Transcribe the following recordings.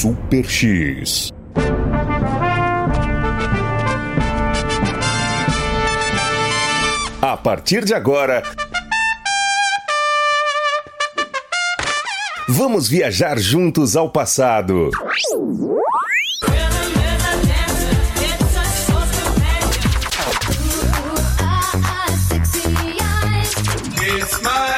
Super X. A partir de agora, vamos viajar juntos ao passado. Yo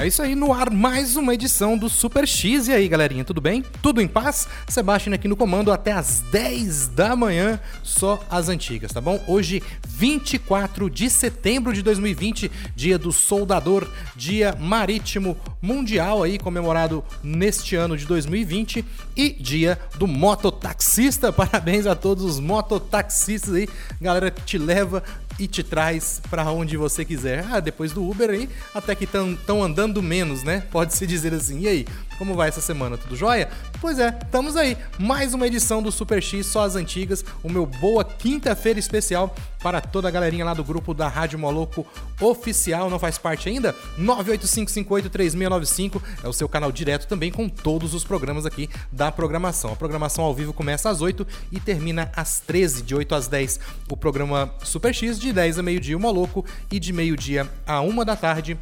É isso aí, no ar mais uma edição do Super X. E aí, galerinha, tudo bem? Tudo em paz? Sebastião aqui no comando até as 10 da manhã, só as antigas, tá bom? Hoje, 24 de setembro de 2020, dia do soldador, dia marítimo mundial aí, comemorado neste ano de 2020 e dia do mototaxista. Parabéns a todos os mototaxistas aí, galera que te leva e te traz pra onde você quiser. Ah, depois do Uber aí, até que estão andando menos, né? Pode-se dizer assim. E aí, como vai essa semana? Tudo jóia? Pois é, estamos aí. Mais uma edição do Super X, só as antigas. O meu boa quinta-feira especial para toda a galerinha lá do grupo da Rádio Moloco Oficial. Não faz parte ainda? 985583695 é o seu canal direto também com todos os programas aqui da programação. A programação ao vivo começa às 8 e termina às 13, de 8 às 10. O programa Super X, de 10 a meio-dia, o Moloco, e de meio-dia a 1 da tarde,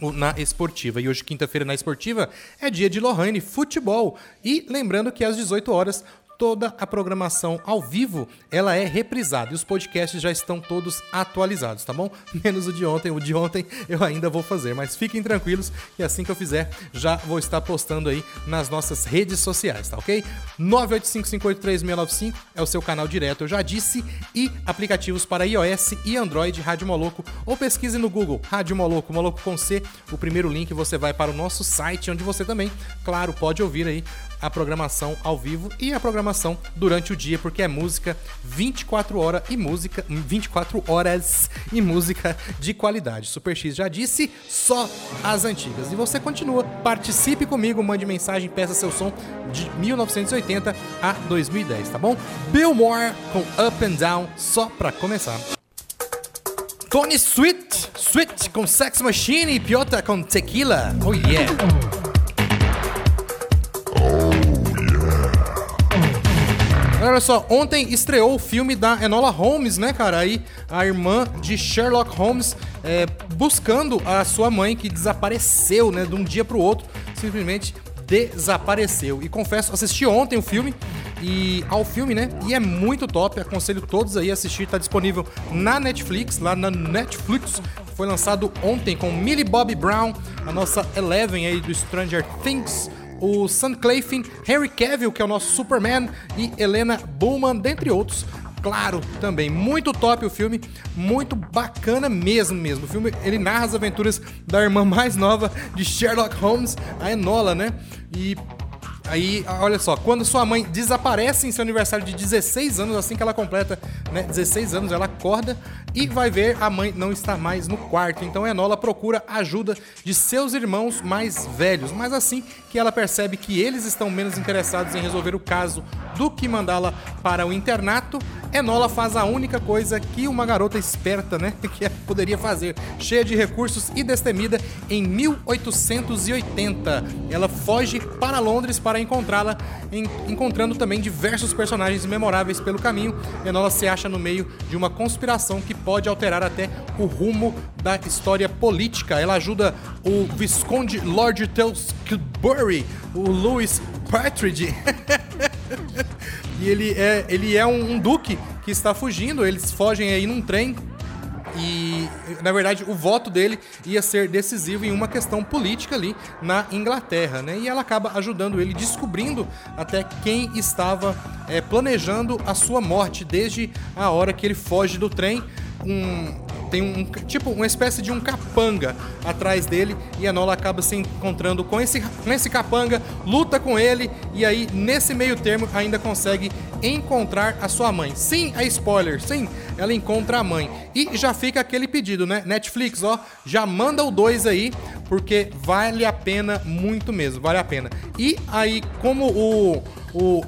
na Esportiva. E hoje, quinta-feira, na Esportiva, é dia de Lohane Futebol. E lembrando que às 18 horas toda a programação ao vivo ela é reprisada e os podcasts já estão todos atualizados, tá bom? Menos o de ontem, o de ontem eu ainda vou fazer, mas fiquem tranquilos e assim que eu fizer já vou estar postando aí nas nossas redes sociais, tá ok? 985583695 é o seu canal direto, eu já disse, e aplicativos para iOS e Android Rádio Moloco ou pesquise no Google Rádio Moloco, Moloco com C, o primeiro link você vai para o nosso site onde você também, claro, pode ouvir aí a programação ao vivo e a programação durante o dia, porque é música 24 horas e música 24 horas e música de qualidade. Super X já disse, só as antigas. E você continua, participe comigo, mande mensagem, peça seu som de 1980 a 2010, tá bom? Bill Moore com Up and Down só pra começar. Tony Sweet, Sweet com Sex Machine e Piota com Tequila. Oh yeah. Olha só, ontem estreou o filme da Enola Holmes, né, cara? Aí a irmã de Sherlock Holmes é, buscando a sua mãe que desapareceu, né, de um dia pro outro, simplesmente desapareceu. E confesso, assisti ontem o filme e ao filme, né? E é muito top. Aconselho todos aí a assistir. Tá disponível na Netflix, lá na Netflix. Foi lançado ontem com Millie Bobby Brown, a nossa Eleven aí do Stranger Things o Sam Claflin, Henry Cavill, que é o nosso Superman, e Helena Bowman, dentre outros. Claro, também muito top o filme, muito bacana mesmo mesmo. O filme ele narra as aventuras da irmã mais nova de Sherlock Holmes, a Enola, né? E Aí, olha só, quando sua mãe desaparece em seu aniversário de 16 anos, assim que ela completa né, 16 anos, ela acorda e vai ver a mãe não está mais no quarto. Então Enola procura ajuda de seus irmãos mais velhos, mas assim que ela percebe que eles estão menos interessados em resolver o caso do que mandá-la para o internato, Enola faz a única coisa que uma garota esperta, né, que poderia fazer, cheia de recursos e destemida em 1880. Ela foge para Londres para encontrá-la, en- encontrando também diversos personagens memoráveis pelo caminho. Enola se acha no meio de uma conspiração que pode alterar até o rumo da história política. Ela ajuda o Visconde Lord Telsbury, o Louis Partridge. E ele é, ele é um, um duque que está fugindo, eles fogem aí num trem e, na verdade, o voto dele ia ser decisivo em uma questão política ali na Inglaterra, né? E ela acaba ajudando ele, descobrindo até quem estava é, planejando a sua morte desde a hora que ele foge do trem. Um, tem um tipo uma espécie de um capanga atrás dele e a Nola acaba se encontrando com esse, com esse capanga, luta com ele e aí nesse meio termo ainda consegue encontrar a sua mãe. Sim, é spoiler, sim, ela encontra a mãe. E já fica aquele pedido, né? Netflix, ó, já manda o 2 aí, porque vale a pena muito mesmo, vale a pena. E aí, como o, o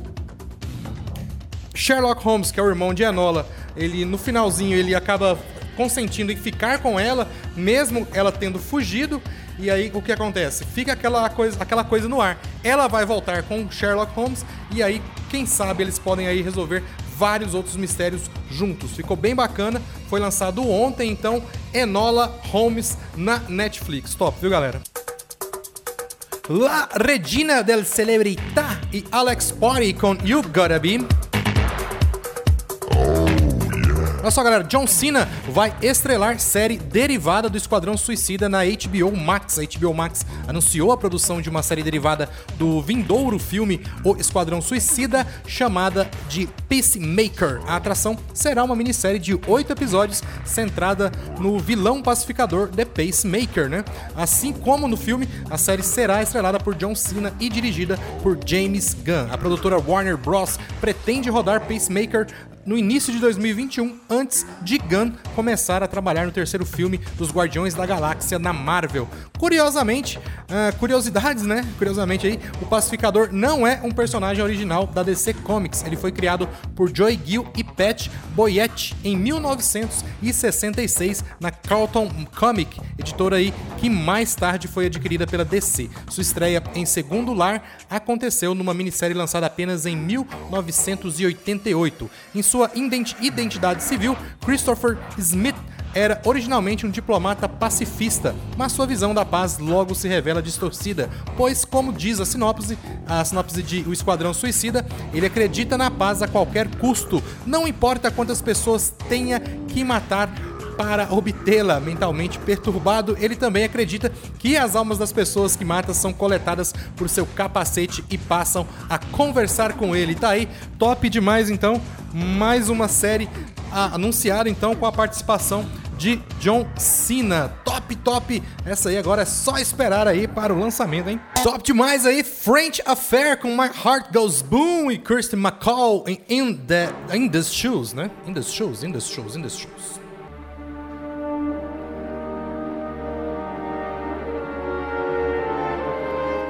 Sherlock Holmes, que é o irmão de Enola, ele no finalzinho ele acaba consentindo em ficar com ela, mesmo ela tendo fugido. E aí o que acontece? Fica aquela coisa, aquela coisa no ar. Ela vai voltar com Sherlock Holmes e aí, quem sabe, eles podem aí resolver vários outros mistérios juntos. Ficou bem bacana, foi lançado ontem, então Enola Holmes na Netflix. Top, viu, galera? La Regina del Celebrità e Alex Potty com You Gotta Be. Olha só, galera, John Cena vai estrelar série derivada do Esquadrão Suicida na HBO Max. A HBO Max anunciou a produção de uma série derivada do vindouro filme O Esquadrão Suicida, chamada de Peacemaker. A atração será uma minissérie de oito episódios centrada no vilão pacificador The Pacemaker, né? Assim como no filme, a série será estrelada por John Cena e dirigida por James Gunn. A produtora Warner Bros. pretende rodar Pacemaker no início de 2021, antes de Gunn começar a trabalhar no terceiro filme dos Guardiões da Galáxia na Marvel. Curiosamente, ah, curiosidades, né? Curiosamente aí, o Pacificador não é um personagem original da DC Comics. Ele foi criado por Joy Gill e Pat Boyette em 1966 na Carlton Comic, editora aí que mais tarde foi adquirida pela DC. Sua estreia em Segundo Lar aconteceu numa minissérie lançada apenas em 1988. Em sua identi- identidade civil, Christopher Smith era originalmente um diplomata pacifista, mas sua visão da paz logo se revela distorcida, pois, como diz a sinopse, a sinopse de O Esquadrão Suicida, ele acredita na paz a qualquer custo, não importa quantas pessoas tenha que matar para obtê-la mentalmente perturbado, ele também acredita que as almas das pessoas que mata são coletadas por seu capacete e passam a conversar com ele. Tá aí, top demais então. Mais uma série anunciada então com a participação de John Cena. Top, top. Essa aí agora é só esperar aí para o lançamento, hein? Top demais aí, French Affair com My Heart Goes Boom e Kirsten McCall em In, the, in These Shoes, né? In These Shoes, In These Shoes, In These Shoes.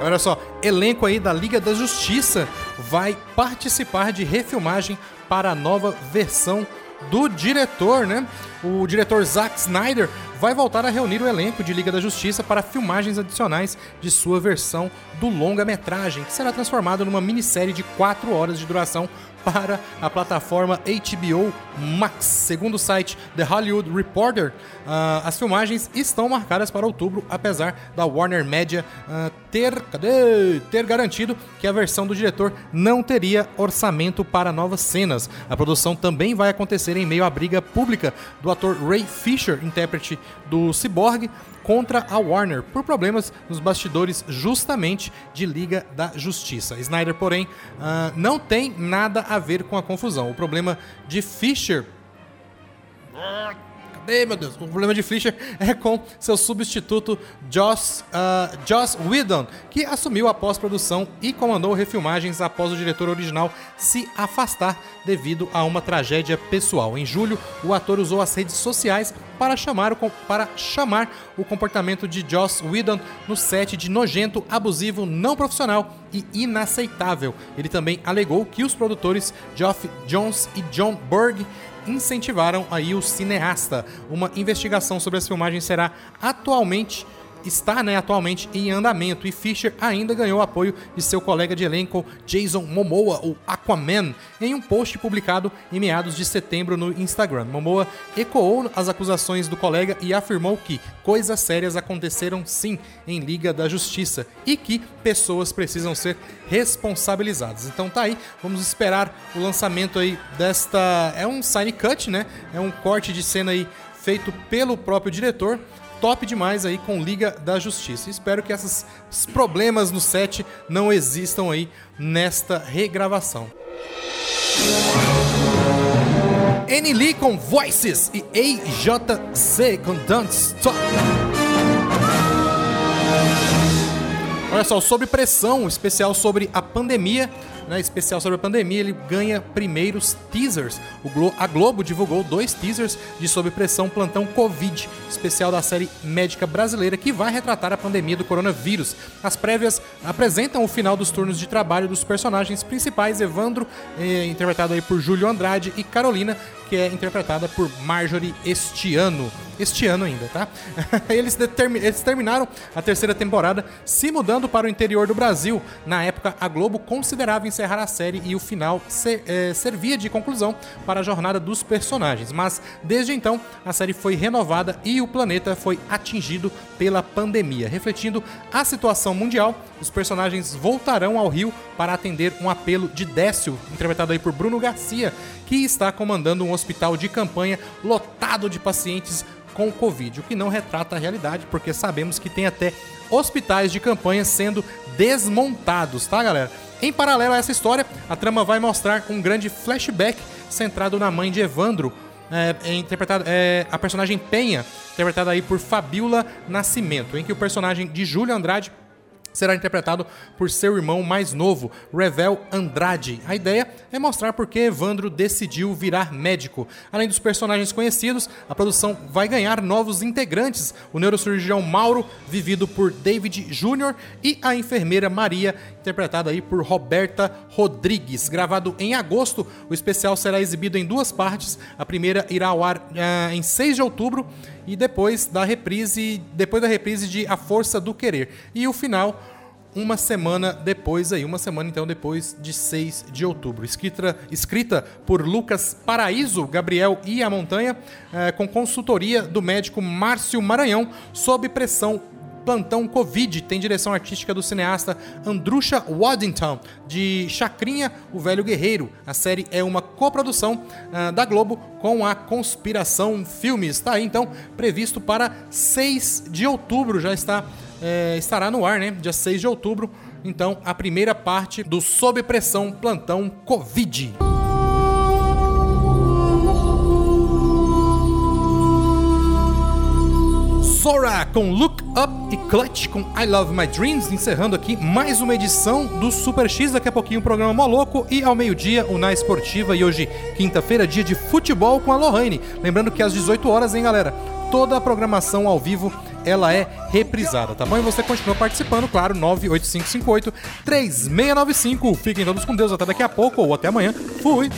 Olha só, elenco aí da Liga da Justiça vai participar de refilmagem para a nova versão do diretor, né? O diretor Zack Snyder vai voltar a reunir o elenco de Liga da Justiça para filmagens adicionais de sua versão do longa-metragem, que será transformado numa minissérie de 4 horas de duração para a plataforma HBO Max. Segundo o site The Hollywood Reporter, ah, as filmagens estão marcadas para outubro, apesar da Warner Media ah, ter, cadê? ter garantido que a versão do diretor não teria orçamento para novas cenas. A produção também vai acontecer em meio à briga pública do ator Ray Fisher, intérprete do Cyborg, contra a Warner por problemas nos bastidores justamente de Liga da Justiça. Snyder, porém, ah, não tem nada a ver com a confusão. O problema de Fisher Cadê, meu Deus? O problema de Fisher é com seu substituto Joss, ah, Joss Whedon, que assumiu a pós-produção e comandou refilmagens após o diretor original se afastar devido a uma tragédia pessoal. Em julho, o ator usou as redes sociais para chamar o, para chamar o comportamento de Joss Whedon no set de nojento, abusivo, não profissional e inaceitável. Ele também alegou que os produtores Geoff Jones e John Berg incentivaram aí o cineasta. Uma investigação sobre as filmagens será atualmente está né, atualmente em andamento e Fisher ainda ganhou apoio de seu colega de elenco Jason Momoa, o Aquaman, em um post publicado em meados de setembro no Instagram. Momoa ecoou as acusações do colega e afirmou que coisas sérias aconteceram sim em Liga da Justiça e que pessoas precisam ser responsabilizadas. Então tá aí, vamos esperar o lançamento aí desta é um sign cut, né? É um corte de cena aí feito pelo próprio diretor. Top demais aí com Liga da Justiça. Espero que esses problemas no set não existam aí nesta regravação. N. Lee com Voices e AJC com Don't Stop. Olha só, Sob Pressão, especial sobre a pandemia, né, especial sobre a pandemia, ele ganha primeiros teasers. Glo- a Globo divulgou dois teasers de Sob Pressão Plantão Covid, especial da série médica brasileira que vai retratar a pandemia do coronavírus. As prévias apresentam o final dos turnos de trabalho dos personagens principais, Evandro, eh, interpretado aí por Júlio Andrade, e Carolina, que é interpretada por Marjorie este ano. Este ano ainda, tá? Eles, eles terminaram a terceira temporada se mudando para o interior do Brasil. Na época, a Globo considerava encerrar a série e o final ser- eh, servia de conclusão para a jornada dos personagens. Mas, desde então, a série foi renovada e o planeta foi atingido pela pandemia. Refletindo a situação mundial, os personagens voltarão ao Rio para atender um apelo de Décio, interpretado aí por Bruno Garcia, que está comandando um hospital de campanha lotado de pacientes com Covid, o que não retrata a realidade, porque sabemos que tem até hospitais de campanha sendo desmontados, tá, galera? Em paralelo a essa história, a trama vai mostrar um grande flashback centrado na mãe de Evandro, é, é é, a personagem Penha, interpretada aí por Fabiola Nascimento, em que o personagem de Júlio Andrade será interpretado por seu irmão mais novo, Revel Andrade. A ideia é mostrar por que Evandro decidiu virar médico. Além dos personagens conhecidos, a produção vai ganhar novos integrantes: o neurocirurgião Mauro, vivido por David Jr., e a enfermeira Maria, interpretada aí por Roberta Rodrigues. Gravado em agosto, o especial será exibido em duas partes. A primeira irá ao ar ah, em 6 de outubro e depois da reprise, depois da reprise de A Força do Querer. E o final uma semana depois aí, uma semana então depois de 6 de outubro. Escrita, escrita por Lucas Paraíso, Gabriel e a Montanha, eh, com consultoria do médico Márcio Maranhão, sob pressão Plantão Covid tem direção artística do cineasta Andrusha Waddington, de Chacrinha, o Velho Guerreiro. A série é uma coprodução ah, da Globo com a Conspiração Filmes. Está aí então previsto para 6 de outubro, já está é, estará no ar, né? Dia 6 de outubro. Então, a primeira parte do Sob Pressão Plantão Covid. Sora com Look Up e Clutch com I Love My Dreams, encerrando aqui mais uma edição do Super X. Daqui a pouquinho o programa Moloco e ao meio-dia o Na Esportiva. E hoje, quinta-feira, dia de futebol com a Lohane. Lembrando que às 18 horas, hein, galera? Toda a programação ao vivo ela é reprisada, tá bom? E você continua participando, claro, 98558 3695. Fiquem todos com Deus até daqui a pouco ou até amanhã. Fui!